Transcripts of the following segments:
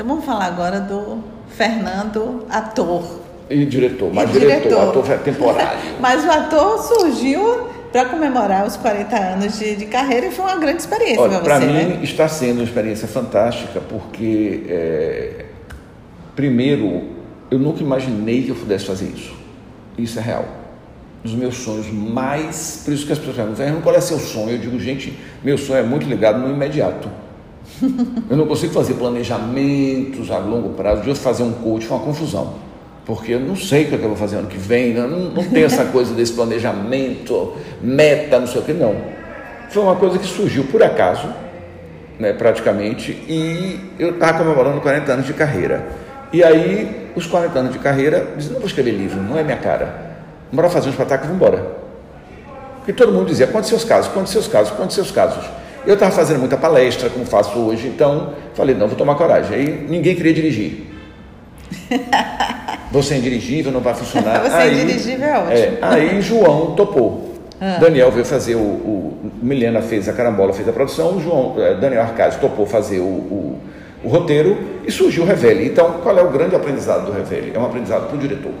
Então vamos falar agora do Fernando, ator. E diretor, mas E diretor, diretor. ator é temporário. Mas o ator surgiu para comemorar os 40 anos de, de carreira e foi uma grande experiência para para você, mim né? está sendo uma experiência fantástica porque, é, primeiro, eu nunca imaginei que eu pudesse fazer isso. Isso é real. Os meus sonhos mais. Por isso que as pessoas perguntam, "Ah, qual é seu sonho? Eu digo, gente, meu sonho é muito ligado no imediato. Eu não consigo fazer planejamentos a longo prazo. De fazer um coach foi uma confusão. Porque eu não sei o que é que eu vou fazer ano que vem, né? não, não tem essa coisa desse planejamento, meta, não sei o que, não. Foi uma coisa que surgiu por acaso, né, praticamente, e eu estava comemorando 40 anos de carreira. E aí, os 40 anos de carreira, eu disse, não vou escrever livro, não é minha cara. Bora fazer um espetáculo, vamos embora. Porque todo mundo dizia, conte seus casos, conte seus casos, conte seus casos. Eu estava fazendo muita palestra, como faço hoje, então falei, não, vou tomar coragem. Aí ninguém queria dirigir. Você é indirigível, não vai funcionar. Você é aí, indirigível é ótimo. Ah. aí João topou. Daniel veio fazer o, o. Milena fez a carambola, fez a produção, o João, eh, Daniel Arcade topou fazer o, o, o roteiro e surgiu o Revele. Então, qual é o grande aprendizado do Revele? É um aprendizado para o diretor.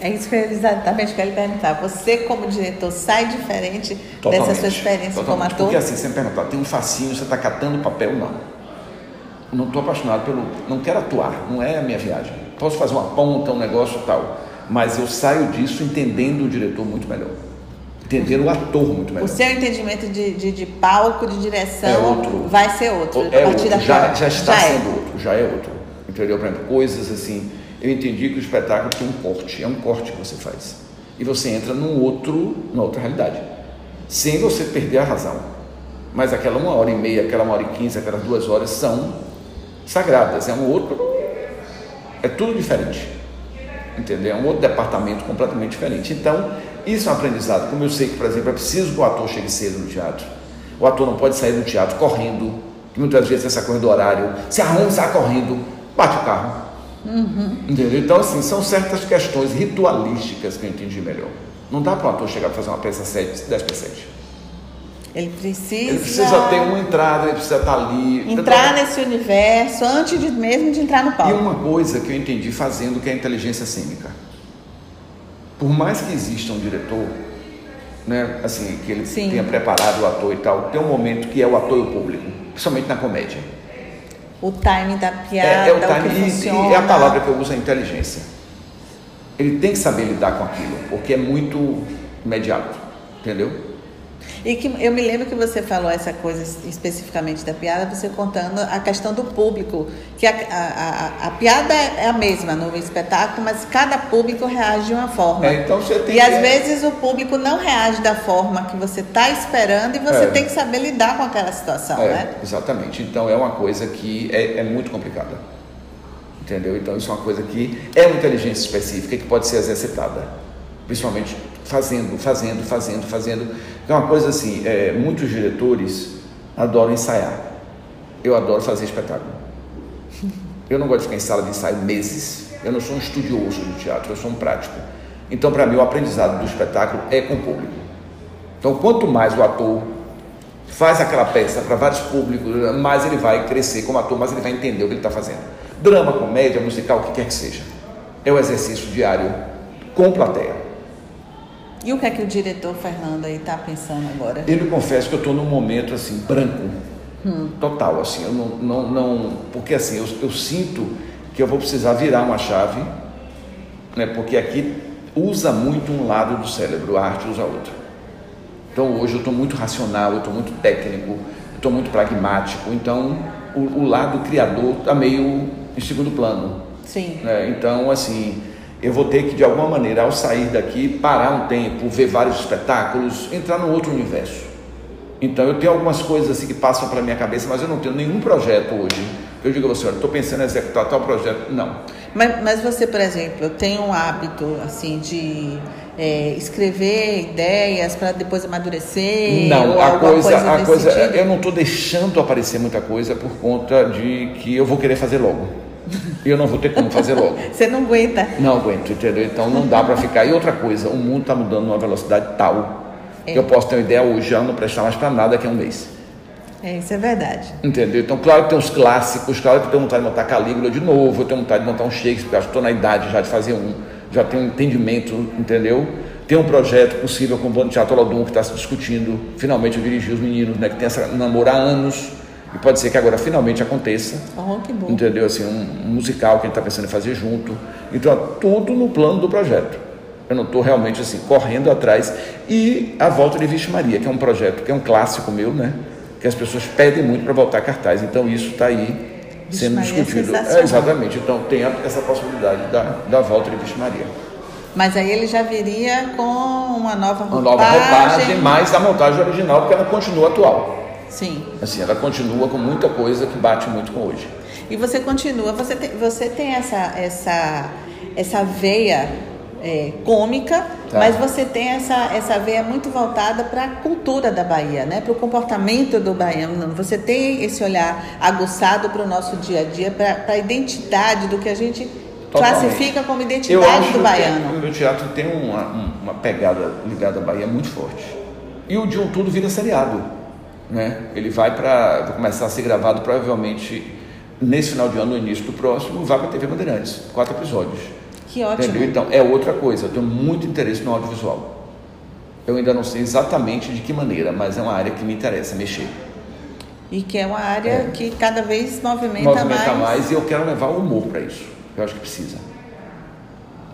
É isso que eu exatamente que lhe perguntar. Você, como diretor, sai diferente dessa sua experiência como totalmente. ator? Porque assim, você me perguntar, tem um fascínio, você está catando papel? Não. Não estou apaixonado pelo. Não quero atuar, não é a minha viagem. Posso fazer uma ponta, um negócio e tal. Mas eu saio disso entendendo o diretor muito melhor. Entendendo o ator muito melhor. O seu entendimento de, de, de palco, de direção, É outro. vai ser outro. É a partir outro, da já, já está é. sendo outro, já é outro. Entendeu? Por exemplo, coisas assim. Eu entendi que o espetáculo tem um corte, é um corte que você faz. E você entra num outro, numa outra realidade. Sem você perder a razão. Mas aquela uma hora e meia, aquela uma hora e quinze, aquelas duas horas são sagradas. É um outro. É tudo diferente. Entendeu? É um outro departamento completamente diferente. Então, isso é um aprendizado. Como eu sei que, por exemplo, é preciso que o ator chegue cedo no teatro. O ator não pode sair do teatro correndo, que muitas vezes essa coisa do horário, se arruma, sai correndo, bate o carro. Entendeu? Então, assim, são certas questões ritualísticas que eu entendi melhor. Não dá para um ator chegar para fazer uma peça 7, 10 para 7. Ele precisa, Ele precisa ter uma entrada, ele precisa estar ali. entrar nesse universo antes de, mesmo de entrar no E palco. uma coisa que eu entendi fazendo que é a inteligência cênica. Por mais que exista um diretor, né, assim, que ele Sim. tenha preparado o ator e tal, tem um momento que é o ator e o público, principalmente na comédia. O timing da É, piada, é o o que time, e- funciona. e, a palavra que eu uso é inteligência. Ele tem que saber lidar com aquilo, porque é muito imediato, entendeu? E que eu me lembro que você falou essa coisa especificamente da piada, você contando a questão do público, que a, a, a, a piada é a mesma no espetáculo, mas cada público reage de uma forma. É, então você tem e que- às vezes o público não reage da forma que você está esperando e você É. tem que saber lidar com aquela situação, É, né? exatamente. Então é uma coisa que é, é muito complicada. Entendeu? Então isso é uma coisa que é uma inteligência específica que pode ser exercitada. Principalmente fazendo, fazendo, fazendo, fazendo. É uma coisa assim, é, muitos diretores adoram ensaiar. Eu adoro fazer espetáculo. Eu não gosto de ficar em sala de ensaio meses. Eu não sou um estudioso de teatro, eu sou um prático. Então, para mim, o aprendizado do espetáculo é com o público. Então, quanto mais o ator faz aquela peça para vários públicos, mais ele vai crescer como ator, mais ele vai entender o que ele está fazendo. Drama, comédia, musical, o que quer que seja. É o exercício diário com plateia. E o que é que o diretor Fernando aí está pensando agora? Eu lhe confesso que eu estou num momento assim, branco, total, assim, eu não, não, não porque assim, eu, eu sinto que eu vou precisar virar uma chave, né, porque aqui usa muito um lado do cérebro, a arte usa outro. Então hoje eu estou muito racional, eu estou muito técnico, eu estou muito pragmático, então o, o lado criador está meio em segundo plano. Sim. né? Então, assim, eu vou ter que, de alguma maneira, ao sair daqui, parar um tempo, ver vários espetáculos, entrar num outro universo. Então, eu tenho algumas coisas assim que passam pela minha cabeça, mas eu não tenho nenhum projeto hoje. Eu digo a você, estou pensando em executar tal projeto. Não. Mas, mas você, por exemplo, tem um hábito assim de é, escrever ideias para depois amadurecer? Não, a alguma coisa, a coisa, sentido? eu não estou deixando aparecer muita coisa por conta de que eu vou querer fazer logo. E eu não vou ter como fazer logo. Você não aguenta. Não aguento, entendeu? Então não dá para ficar. E outra coisa, o mundo está mudando numa velocidade tal É. que eu posso ter uma ideia hoje, já não prestar mais para nada daqui a um mês. É, isso é verdade. Entendeu? Então, claro que tem os clássicos, claro que eu tenho vontade de montar Calígula de novo, eu tenho vontade de montar um Shakespeare, porque acho que estou na idade já de fazer um, já tenho um entendimento, entendeu? Tem um projeto possível com o Bando Teatro Olodum que está se discutindo, finalmente eu dirigi os meninos, né, que tem essa namoro há anos, e pode ser que agora finalmente aconteça. Oh, que bom. Entendeu? Assim, um, um musical que a gente está pensando em fazer junto. Então, tudo no plano do projeto. Eu não estou realmente assim, correndo atrás. E a volta de Vixe Maria, que é um projeto que é um clássico meu, né? Que as pessoas pedem muito para voltar a cartaz. Então, isso está aí Vixe sendo Maria é discutido. sensacional. exatamente. Então, tem a- essa possibilidade da, da volta de Vixe Maria. Mas aí ele já viria com uma nova Uma roupagem. nova roupagem, mas a montagem original, porque ela continua atual. Sim. Assim, ela continua com muita coisa que bate muito com hoje. E você continua, você tem, você tem essa, essa, essa veia é, cômica, Tá. mas você tem essa, essa veia muito voltada para a cultura da Bahia, né? para o comportamento do baiano. Você tem esse olhar aguçado para o nosso dia a dia, para a identidade do que a gente Totalmente. classifica como identidade do que baiano. o meu teatro tem uma, um- uma pegada ligada à Bahia muito forte. E o de um tudo vira seriado. Né? Ele vai para vai começar a ser gravado provavelmente nesse final de ano, no início do próximo, vai para a TV Bandeirantes, quatro episódios. Que ótimo. Entendeu? Então, é outra coisa. Eu tenho muito interesse no audiovisual. Eu ainda não sei exatamente de que maneira, mas é uma área que me interessa mexer. E que é uma área É. que cada vez movimenta, Movimenta mais. mais e eu quero levar o humor para isso. Eu acho que precisa.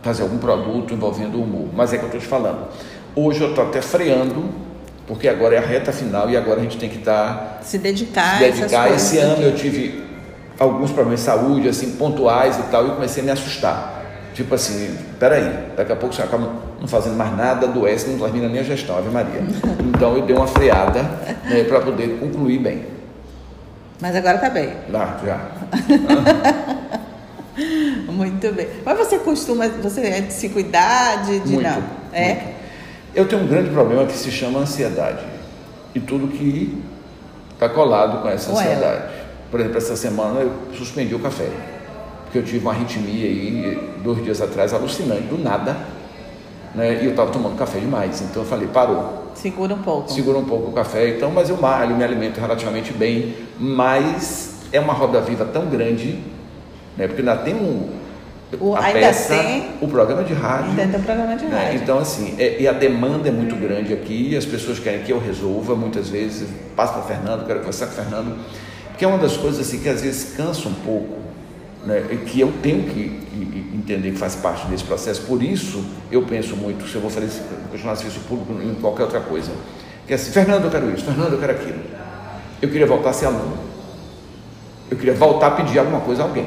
Fazer algum produto envolvendo o humor. Mas é que eu estou te falando. Hoje eu estou até freando, porque agora é a reta final e agora a gente tem que estar Se dedicar, se dedicar. Esse ano eu tive alguns problemas de saúde, assim, pontuais e tal, e comecei a me assustar. Tipo assim, peraí, daqui a pouco você acaba não fazendo mais nada, adoece, não termina nem a gestão, Ave Maria. Então eu dei uma freada né, para poder concluir bem. Mas agora tá bem. Lá, já. Muito bem. Mas você costuma, você é de se cuidar, de, de Muito, não? É? muito. Eu tenho um grande problema que se chama ansiedade. E tudo que está colado com essa ela. ansiedade. Por exemplo, essa semana eu suspendi o café. Porque eu tive uma arritmia aí, dois dias atrás, alucinante, do nada. Né? E eu estava tomando café demais. Então eu falei, parou. Segura um pouco. Segura um pouco o café, então, mas eu malho, me alimento relativamente bem. Mas é uma roda viva tão grande, né? porque ainda tem um. O- a ainda peça, tem- o programa de rádio. Ainda tem um programa de né? rádio. Então, assim, é- e a demanda é muito grande aqui, as pessoas querem que eu resolva, muitas vezes, passo para o Fernando, quero conversar com o Fernando, porque é uma das coisas assim, que às vezes cansa um pouco, né? e que eu tenho que que entender que faz parte desse processo, por isso eu penso muito, se eu vou fazer, esse- continuar serviço público em qualquer outra coisa, que é assim, Fernando, eu quero isso, Fernando, eu quero aquilo. Eu queria voltar a ser aluno. Eu queria voltar a pedir alguma coisa a alguém.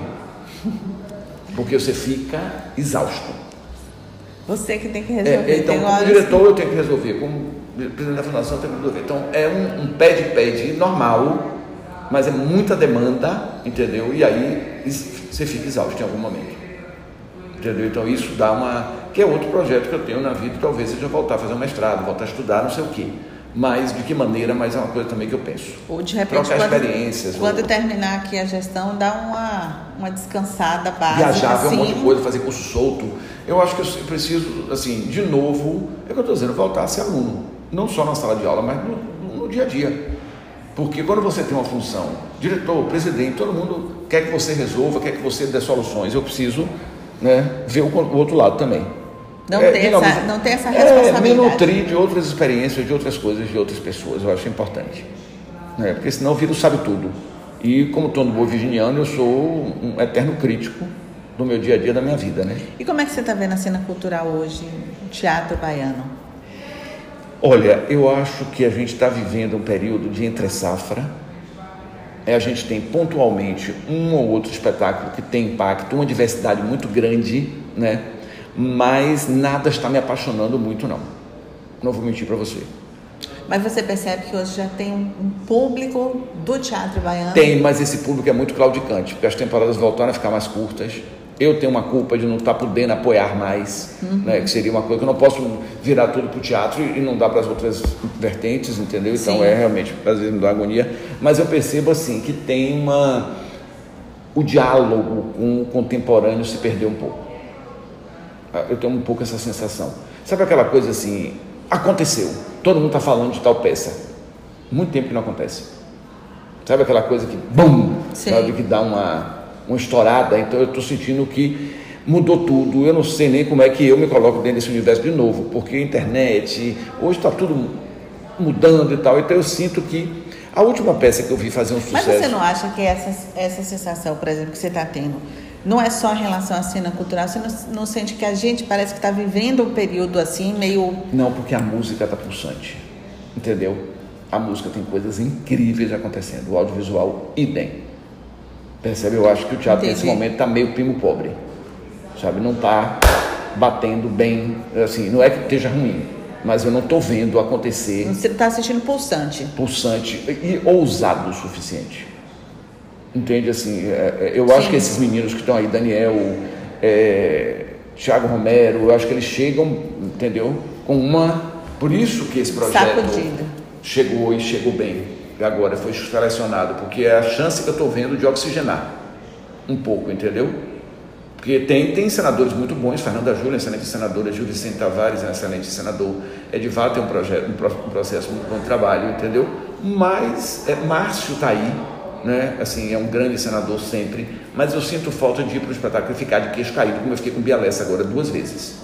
Porque você fica exausto. Você que tem que É, resolver. então, tem como diretor, eu tenho que resolver, como presidente da fundação, eu tenho que resolver. Então, é um, um pede-pede normal, mas é muita demanda, entendeu? E aí você fica exausto em algum momento. Entendeu? Então, isso dá uma. que é outro projeto que eu tenho na vida, talvez seja voltar a fazer um mestrado, voltar a estudar, não sei o quê. Mas de que maneira, mas é uma coisa também que eu penso. Ou de repente, trocar quando, experiências, quando ou- terminar aqui a gestão, dá uma, uma descansada básica. viajar, ver um assim. monte de coisa, fazer curso solto. Eu acho que eu preciso, assim, de novo, é o que eu estou dizendo, voltar a ser aluno. Não só na sala de aula, mas no, no dia a dia. Porque quando você tem uma função, diretor, presidente, todo mundo quer que você resolva, quer que você dê soluções. Eu preciso né, ver o, o outro lado também. Não É, ter digamos, essa- não ter essa É, me responsabilidade. nutrir de outras experiências, de outras coisas, de outras pessoas. Eu acho importante. Né? Porque senão o sabe tudo. E como todo bom virginiano, eu sou um eterno crítico do meu dia a dia, da minha vida, né? E como é que você está vendo a cena cultural hoje, o teatro baiano? Olha, eu acho que a gente está vivendo um período de entre-safra. É, a gente tem pontualmente um ou outro espetáculo que tem impacto, uma diversidade muito grande, né? Mas nada está me apaixonando muito, não. Não vou mentir para você. Mas você percebe que hoje já tem um público do teatro baiano? Tem, mas esse público é muito claudicante, porque as temporadas voltaram a ficar mais curtas. Eu tenho uma culpa de não estar podendo apoiar mais, né, que seria uma coisa que eu não posso virar tudo para o teatro e não dar para as outras vertentes, entendeu? Então Sim. é realmente, às vezes me dá agonia. Mas eu percebo assim que tem uma. O diálogo com o contemporâneo se perdeu um pouco. Ah, Eu tenho um pouco essa sensação. Sabe aquela coisa assim? Aconteceu. Todo mundo está falando de tal peça. Muito tempo que não acontece. Sabe aquela coisa que, bum, sabe, que dá uma, uma estourada. Então eu estou sentindo que mudou tudo. Eu não sei nem como é que eu me coloco dentro desse universo de novo, porque a internet, hoje está tudo mudando e tal. Então eu sinto que a última peça que eu vi fazer um sucesso. Mas você não acha que essa, essa sensação, por exemplo, que você está tendo, não é só em relação à cena cultural? Você não, não sente que a gente parece que está vivendo um período assim, meio. Não, porque a música está pulsante. Entendeu? A música tem coisas incríveis acontecendo. O audiovisual, idem. Percebe? Eu acho que o teatro Entendi. nesse momento está meio primo pobre. Sabe? Não está batendo bem. Assim, não é que esteja ruim mas eu não estou vendo acontecer. Você está assistindo pulsante. Pulsante e ousado o suficiente. Entende assim? É, é, eu Sim. acho que esses meninos que estão aí, Daniel, é, Thiago Romero, eu acho que eles chegam, entendeu? Com uma. Por isso que esse projeto Sacudido. chegou e chegou bem. Agora foi selecionado, porque é a chance que eu estou vendo de oxigenar um pouco, entendeu? Porque tem, tem senadores muito bons, Fernanda Júlia, excelente senadora, Gil Vicente Tavares é um excelente senador, Edivar tem um, projeto, um, processo muito bom trabalho, entendeu? Mas é, Márcio está aí, né? assim, é um grande senador sempre, mas eu sinto falta de ir para o espetáculo e ficar de queixo caído, como eu fiquei com Bialessa agora duas vezes,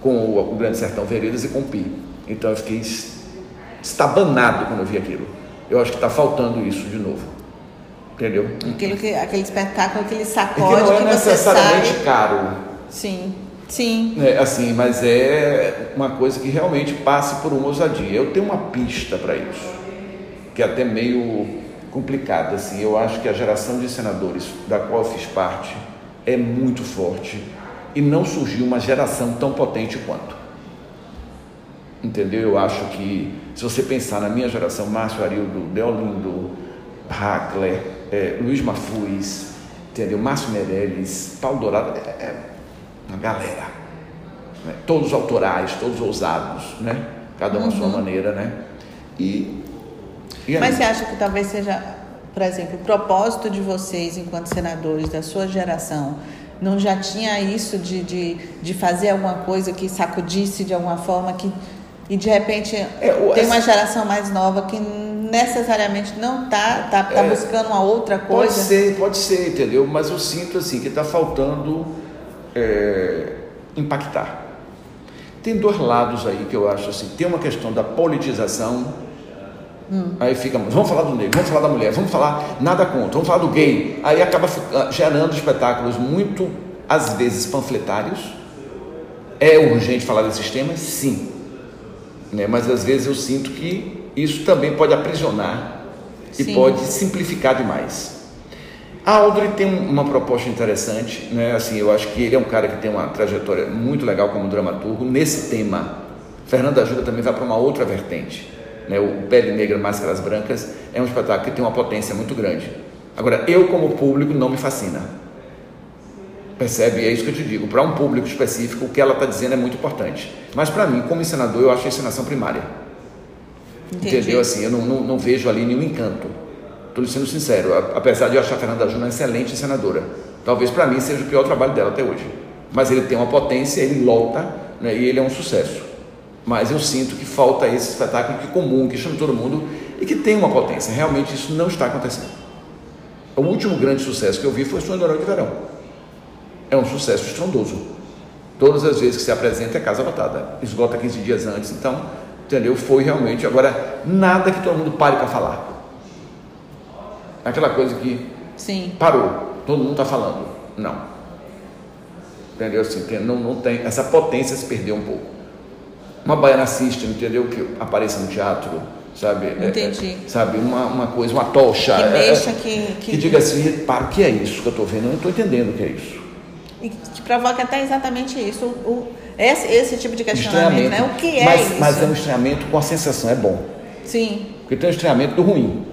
com o, o Grande Sertão Veredas e com o Pi. Então eu fiquei estabanado quando eu vi aquilo. Eu acho que está faltando isso de novo. Entendeu? Aquilo que, aquele espetáculo, aquele sacode. Que não é necessariamente sai... caro. Sim. Sim. É, assim, mas é uma coisa que realmente passe por uma ousadia. Eu tenho uma pista para isso, que é até meio complicada. Assim. Eu acho que a geração de senadores da qual eu fiz parte é muito forte e não surgiu uma geração tão potente quanto. Entendeu? Eu acho que, se você pensar na minha geração, Márcio Arildo, Deolindo, Hackler, é, Luiz Mafuz, entendeu? Márcio Meirelles, Paulo Dourado, é, é uma galera. Né? Todos autorais, todos ousados, né? Cada uma uhum. à sua uhum. maneira, né? E Mas você acha que talvez seja, por exemplo, o propósito de vocês, enquanto senadores da sua geração, não já tinha isso de, de, de fazer alguma coisa que sacudisse de alguma forma que e de repente é, tem uma geração mais nova que necessariamente não está tá, tá é, buscando uma outra coisa? Pode ser, pode ser, entendeu? Mas eu sinto assim que está faltando é, impactar. Tem dois lados aí que eu acho assim. Tem uma questão da politização. Hum. Aí fica, vamos falar do negro, vamos falar da mulher, vamos falar nada contra, vamos falar do gay. Aí acaba ah, gerando espetáculos muito, às vezes, panfletários. É urgente falar desses temas? Sim. Né? Mas às vezes eu sinto que isso também pode aprisionar e Sim. pode simplificar demais. A Audrey tem uma proposta interessante, né? Assim, eu acho que ele é um cara que tem uma trajetória muito legal como dramaturgo nesse tema. Fernanda Ajuda também vai para uma outra vertente, né? O Pele Negra, Máscaras Brancas é um espetáculo que tem uma potência muito grande. Agora, eu como público não me fascina. Percebe? É isso que eu te digo. Para um público específico, o que ela está dizendo é muito importante. Mas para mim, como ensinador, eu acho a ensinação primária. Entendi. Entendeu? Assim, eu não, não, não, vejo ali nenhum encanto. Estou sendo sincero, apesar de eu achar a Fernanda Júnior uma excelente senadora. Talvez para mim seja o pior trabalho dela até hoje. Mas ele tem uma potência, ele lota né, e ele é um sucesso. Mas eu sinto que falta esse espetáculo que é comum, que chama todo mundo e que tem uma potência. Realmente isso não está acontecendo. O último grande sucesso que eu vi foi o Sonho do de Verão. É um sucesso estrondoso. Todas as vezes que se apresenta é casa lotada. Esgota 15 dias antes, então Entendeu? Foi realmente. Agora, nada que todo mundo pare para falar. Aquela coisa que Sim. parou, todo mundo está falando. Não. Entendeu? Assim, não, não tem. Essa potência se perdeu um pouco. Uma baiana system, entendeu? Que apareça no teatro, sabe? É, Entendi. É, sabe? Uma, uma coisa, uma tocha. Que é, mexa, é, que, que. Que diga assim, para, o que é isso que eu estou vendo? Eu não estou entendendo o que é isso. E que provoca até exatamente isso. O, esse, esse tipo de questionamento, né? O que é mas, isso? Mas é um estranhamento com a sensação, é bom. Sim. Porque tem um estranhamento do ruim.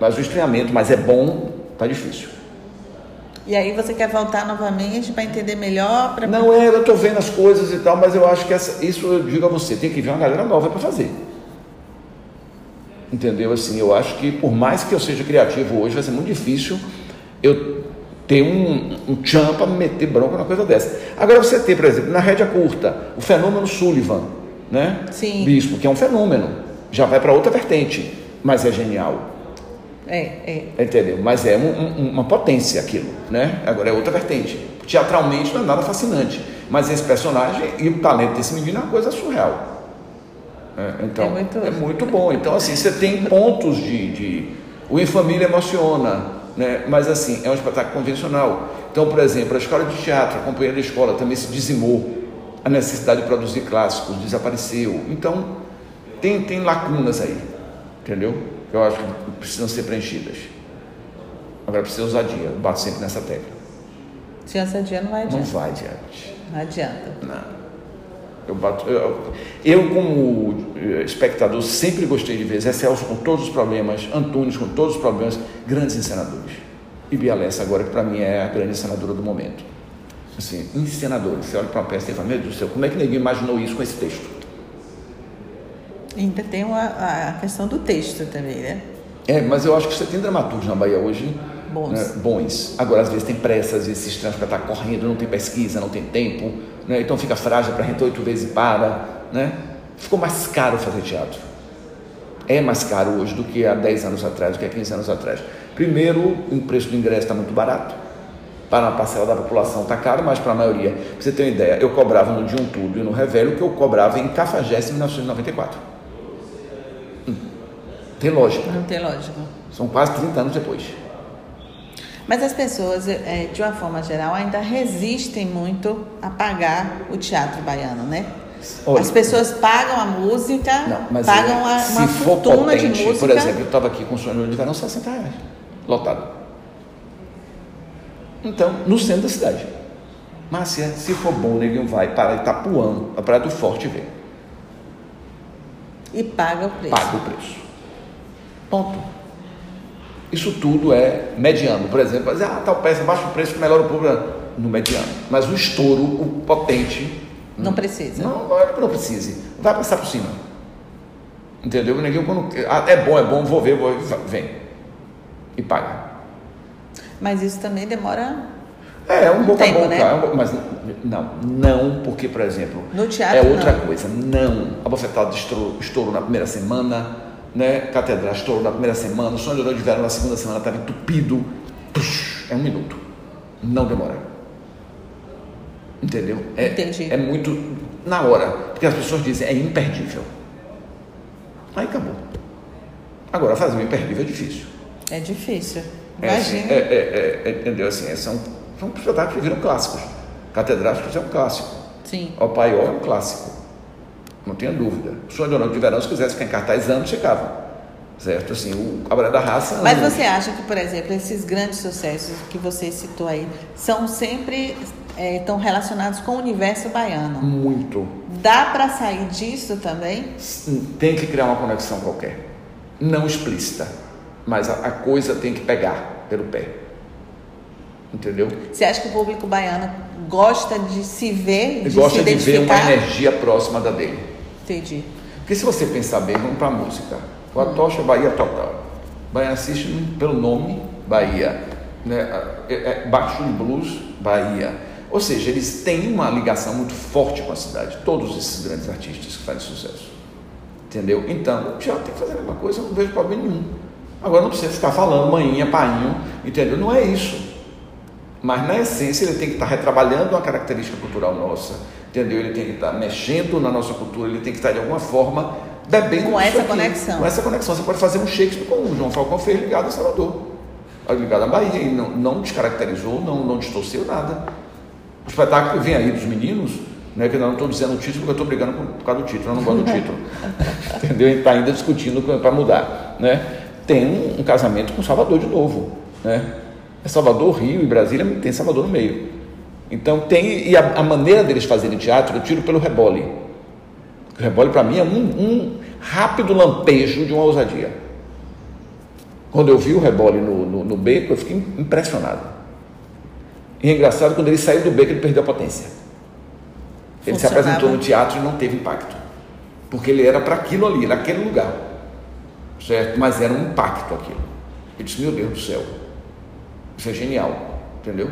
Mas o estranhamento, mas é bom, tá difícil. E aí você quer voltar novamente para entender melhor? Pra... Não, é, eu estou vendo as coisas e tal, mas eu acho que essa, isso eu digo a você, tem que vir uma galera nova para fazer. Entendeu? Assim, eu acho que por mais que eu seja criativo hoje, vai ser muito difícil eu ter um, um tchan para meter bronca numa coisa dessa. Agora você tem, por exemplo, na rédea curta, o fenômeno Sullivan, né? Sim. Bispo, que é um fenômeno, já vai para outra vertente. mas é genial. É, é. Entendeu? Mas é um, um, uma potência aquilo, né? Agora é outra vertente. Teatralmente não é nada fascinante, mas esse personagem e o talento desse menino é uma coisa surreal. É, então, é muito... é muito bom. Então, assim, você tem pontos de, de... O Em Família emociona, né? mas assim, é um espetáculo convencional. Então, por exemplo, a escola de teatro, a companhia da escola também se dizimou. A necessidade de produzir clássicos desapareceu. Então, tem, tem lacunas aí, entendeu? Que eu acho que precisam ser preenchidas. Agora precisa ousadia, eu bato sempre nessa tecla. Se ousadia não vai adiante. Não vai adiante. Não adianta. Não. Eu, bato, eu, eu, como espectador, sempre gostei de ver Zé Celso com todos os problemas, Antunes com todos os problemas, grandes encenadores. E Bia Lessa agora, que para mim é a grande encenadora do momento. Assim, encenadores. Você olha para uma peça e fala, meu Deus do céu, como é que ninguém imaginou isso com esse texto? Ainda tem uma, a questão do texto também, né? É, mas eu acho que você tem dramaturgos na Bahia hoje bons. Né, bons. Agora, às vezes tem pressa, às vezes se estranha para estar correndo, não tem pesquisa, não tem tempo, né? então fica frágil para gente oito vezes e para. Né? Ficou mais caro fazer teatro. É mais caro hoje do que há 10 anos atrás, do que há 15 anos atrás. Primeiro, o preço do ingresso está muito barato. Para uma parcela da população está caro, mas para a maioria. Para você ter uma ideia, eu cobrava no Dia um Tudo e no Revelo que eu cobrava em Cafajeste em 1994. Tem lógica. Não tem lógica. São quase 30 anos depois. Mas as pessoas, é, de uma forma geral, ainda resistem muito a pagar o teatro baiano, né? Olha, as pessoas pagam a música, não, pagam é, uma fortuna potente, de música. Por exemplo, eu estava aqui com o sonho de verão 60 reais, lotado. Então, no centro da cidade. Márcia, se for bom, o neguinho vai para Itapuã, a Praia do Forte ver. E paga o preço. Paga o preço. Ponto. Isso tudo é mediano. Por exemplo, dizer, ah, tal peça, baixa o preço, melhora o público no mediano. Mas o estouro, o potente. Não precisa. Não, não é que não precise. Vai passar por cima. Entendeu? Ninguém, quando, ah, é bom, é bom, vou ver, vou ver, vem. E paga. Mas isso também demora. É, é um boca tempo, a boca. Né? É um, mas não, não, porque, por exemplo, no teatro, é outra não. coisa. Não. A bofetada estourou, estourou na primeira semana né? Catedral estourou na primeira semana, o sonho de de verão na segunda semana estava entupido. Puxa, é um minuto. Não demora. Entendeu? É, Entendi. É muito na hora. Porque as pessoas dizem, é imperdível. Aí acabou. Agora, fazer o imperdível é difícil. É difícil. Imagina. É, assim, é, é, é, entendeu? Assim, são, são espetáculos que viram clássicos. Catedráticos é um clássico. Sim. O Paiol é um clássico. Não tenha dúvida. O sonho de Noite de Verão, se quisesse ficar em cartaz anos, ficava. Certo? Assim, o Cabaré da Raça. Mas você acha que, por exemplo, esses grandes sucessos que você citou aí são sempre é, estão relacionados com o universo baiano? Muito. Dá para sair disso também? Tem que criar uma conexão qualquer. Não explícita, mas a, a coisa tem que pegar pelo pé. Entendeu? Você acha que o público baiano gosta de se ver, de gosta se de ver uma energia próxima da dele? Entendi. Porque se você pensar bem, vamos para a música. O Atocha Bahia Total. Bahia assiste pelo nome Bahia. Né? É, é, Baixo Blues Bahia. Ou seja, eles têm uma ligação muito forte com a cidade. Todos esses grandes artistas que fazem sucesso. Entendeu? Então, teatro tem que fazer a mesma coisa, não vejo problema nenhum. Agora não precisa ficar falando manhinha, painho, entendeu? Não é isso. Mas na essência ele tem que estar retrabalhando uma característica cultural nossa entendeu? Ele tem que estar mexendo na nossa cultura, ele tem que estar de alguma forma bebendo com essa aqui, conexão. Com essa conexão. Você pode fazer um Shakespeare como o João Falcão fez ligado a Salvador, ligado à Bahia, e não, não descaracterizou, não, não distorceu nada. O espetáculo que vem aí dos meninos, né, que eu não estou dizendo o título porque eu estou brigando por causa do título, eu não gosto do título. entendeu? A gente está ainda discutindo para mudar. Né? Tem um, um casamento com Salvador de novo. Né? É Salvador, Rio e Brasília, tem Salvador no meio. Então tem, e a, a, maneira deles fazerem teatro, eu tiro pelo rebole. O rebole para mim é um, um, rápido lampejo de uma ousadia. Quando eu vi o rebole no, no, no beco, eu fiquei impressionado. E é engraçado, quando ele saiu do beco, ele perdeu a potência. Ele se apresentou no teatro e não teve impacto. Porque ele era para aquilo ali, naquele lugar. Certo? Mas era um impacto aquilo. Eu disse, meu Deus do céu, isso é genial. Entendeu?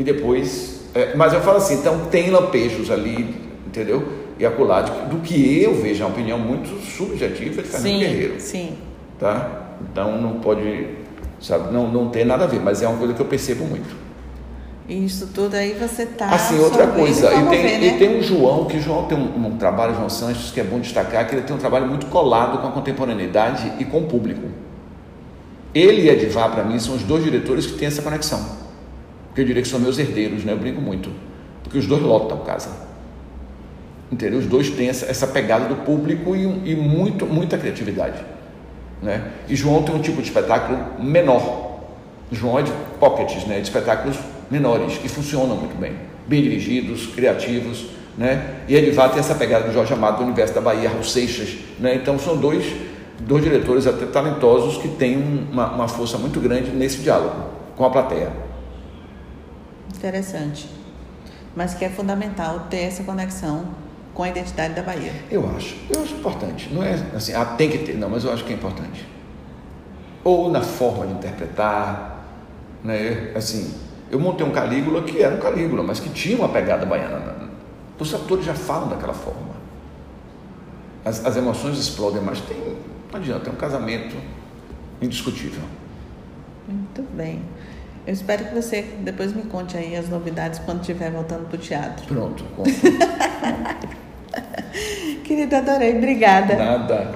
e depois. É, mas eu falo assim, então tem lampejos ali, entendeu? E acolá, do que eu vejo, é uma opinião muito subjetiva de Fernando sim, Guerreiro. Sim. tá? Então não pode, sabe, não, não tem nada a ver, mas é uma coisa que eu percebo muito. Isso tudo aí você está. Assim, outra coisa, e tem, né? e tem o João, que o João tem um, um, trabalho, João Sanches, que é bom destacar, que ele tem um trabalho muito colado com a contemporaneidade e com o público. Ele e Edvar, para mim, são os dois diretores que têm essa conexão. Porque eu diria que são meus herdeiros, né? Eu brinco muito. Porque os dois lotam casa. Entendeu? Os dois têm essa, essa pegada do público e, e muito, muita criatividade. Né? E João tem um tipo de espetáculo menor. João é de pockets, né? de espetáculos menores, que funcionam muito bem, bem dirigidos, criativos. Né? E ele vai ter essa pegada do Jorge Amado do Universo da Bahia, Raul Seixas. Né? Então são dois, dois diretores até talentosos que têm uma, uma força muito grande nesse diálogo com a plateia. Interessante. Mas que é fundamental ter essa conexão com a identidade da Bahia. Eu acho, eu acho importante. Não é assim, ah, tem que ter, não, mas eu acho que é importante. Ou na forma de interpretar, né? Assim, eu montei um Calígula que era um Calígula, mas que tinha uma pegada baiana. Os atores já falam daquela forma. As, as emoções explodem, mas tem, não adianta, é um casamento indiscutível. Muito bem. Eu espero que você depois me conte aí as novidades quando estiver voltando para o teatro. Pronto, conto. Querida, adorei. Obrigada. Nada.